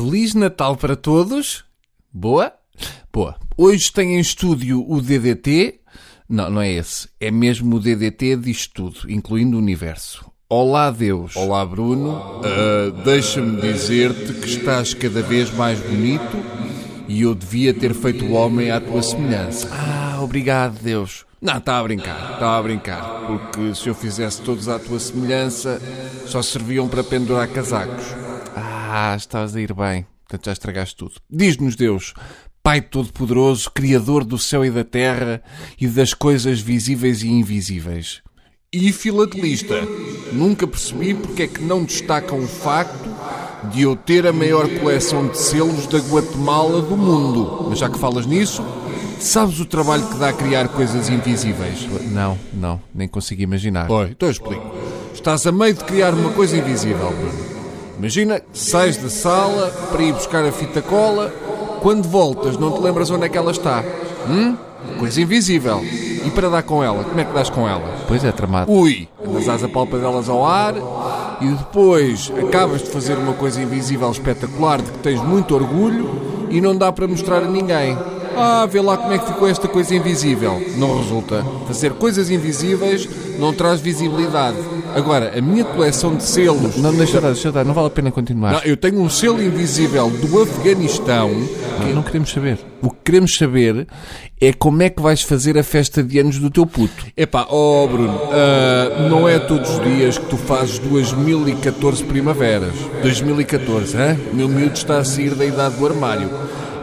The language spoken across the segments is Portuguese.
Feliz Natal para todos. Boa? Boa. Hoje tem em estúdio o DDT. Não, não é esse. É mesmo o DDT disto tudo, incluindo o universo. Olá, Deus. Olá, Bruno. Ah, Deixa-me dizer-te que estás cada vez mais bonito e eu devia ter feito o homem à tua semelhança. Ah, obrigado, Deus. Não, está a brincar, está a brincar. Porque se eu fizesse todos à tua semelhança, só serviam para pendurar casacos. Ah, estás a ir bem. Portanto, já estragaste tudo. Diz-nos, Deus, Pai Todo-Poderoso, Criador do céu e da terra e das coisas visíveis e invisíveis. E filatelista, nunca percebi porque é que não destacam o facto de eu ter a maior coleção de selos da Guatemala do mundo. Mas já que falas nisso, sabes o trabalho que dá a criar coisas invisíveis? Não, não, nem consigo imaginar. Oi, então eu explico. Estás a meio de criar uma coisa invisível, Bruno. Imagina sais da sala para ir buscar a fita cola, quando voltas não te lembras onde é que ela está. Hum? Coisa invisível. E para dar com ela, como é que dás com ela? Pois é, tramado. Ui, andas às apalpadelas ao ar e depois acabas de fazer uma coisa invisível espetacular de que tens muito orgulho e não dá para mostrar a ninguém. Ah, vê lá como é que ficou esta coisa invisível. Não resulta. Fazer coisas invisíveis não traz visibilidade. Agora, a minha coleção de selos. Não, deixa eu dar, deixa eu dar. Não vale a pena continuar. Não, eu tenho um selo invisível do Afeganistão. Não, não queremos saber. O que queremos saber é como é que vais fazer a festa de anos do teu puto. Epá, oh Bruno, ah, não é todos os dias que tu fazes 2014 primaveras. 2014, hã? O meu miúdo está a sair da idade do armário.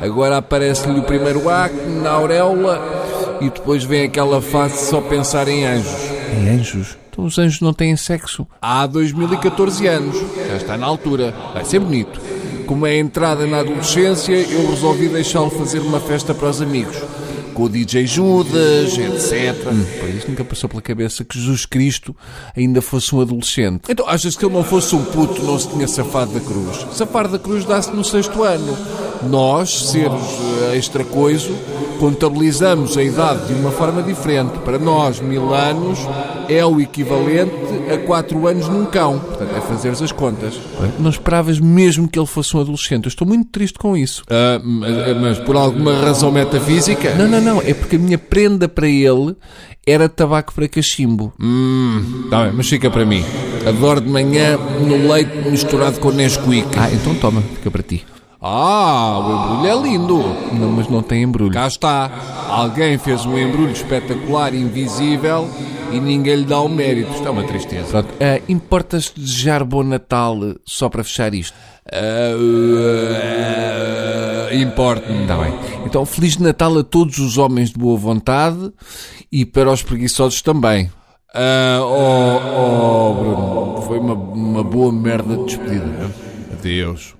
Agora aparece-lhe o primeiro acne na auréola e depois vem aquela fase de só pensar em anjos. Em anjos? Então os anjos não têm sexo. Há 2014 anos. Já está na altura. Vai ser bonito. Como é a entrada na adolescência, eu resolvi deixá-lo fazer uma festa para os amigos. Com o DJ Judas, etc. Pois isto nunca passou pela cabeça que Jesus Cristo ainda fosse um adolescente. Então, achas que ele não fosse um puto, não se tinha safado da cruz? Safar da cruz dá-se no sexto ano. Nós, seres eh, extracoiso, contabilizamos a idade de uma forma diferente. Para nós, mil anos é o equivalente a quatro anos num cão. Portanto, é fazeres as contas. Não esperavas mesmo que ele fosse um adolescente. Eu estou muito triste com isso. Ah, mas, mas por alguma razão metafísica? Não, não, não. É porque a minha prenda para ele era tabaco para cachimbo. Hum, tá bem, mas fica para mim. Adoro de manhã no leite misturado com Nesquik. Ah, então toma. Fica para ti. Ah, o embrulho é lindo. Não, mas não tem embrulho. Cá está. Alguém fez um embrulho espetacular, invisível, e ninguém lhe dá o mérito. Isto é uma tristeza. Pronto. Ah, Importas desejar bom Natal só para fechar isto? Ah, Importa-me. Está bem. Então, Feliz Natal a todos os homens de boa vontade e para os preguiçosos também. Ah, oh, oh, Bruno, foi uma, uma boa merda de despedida. Adeus.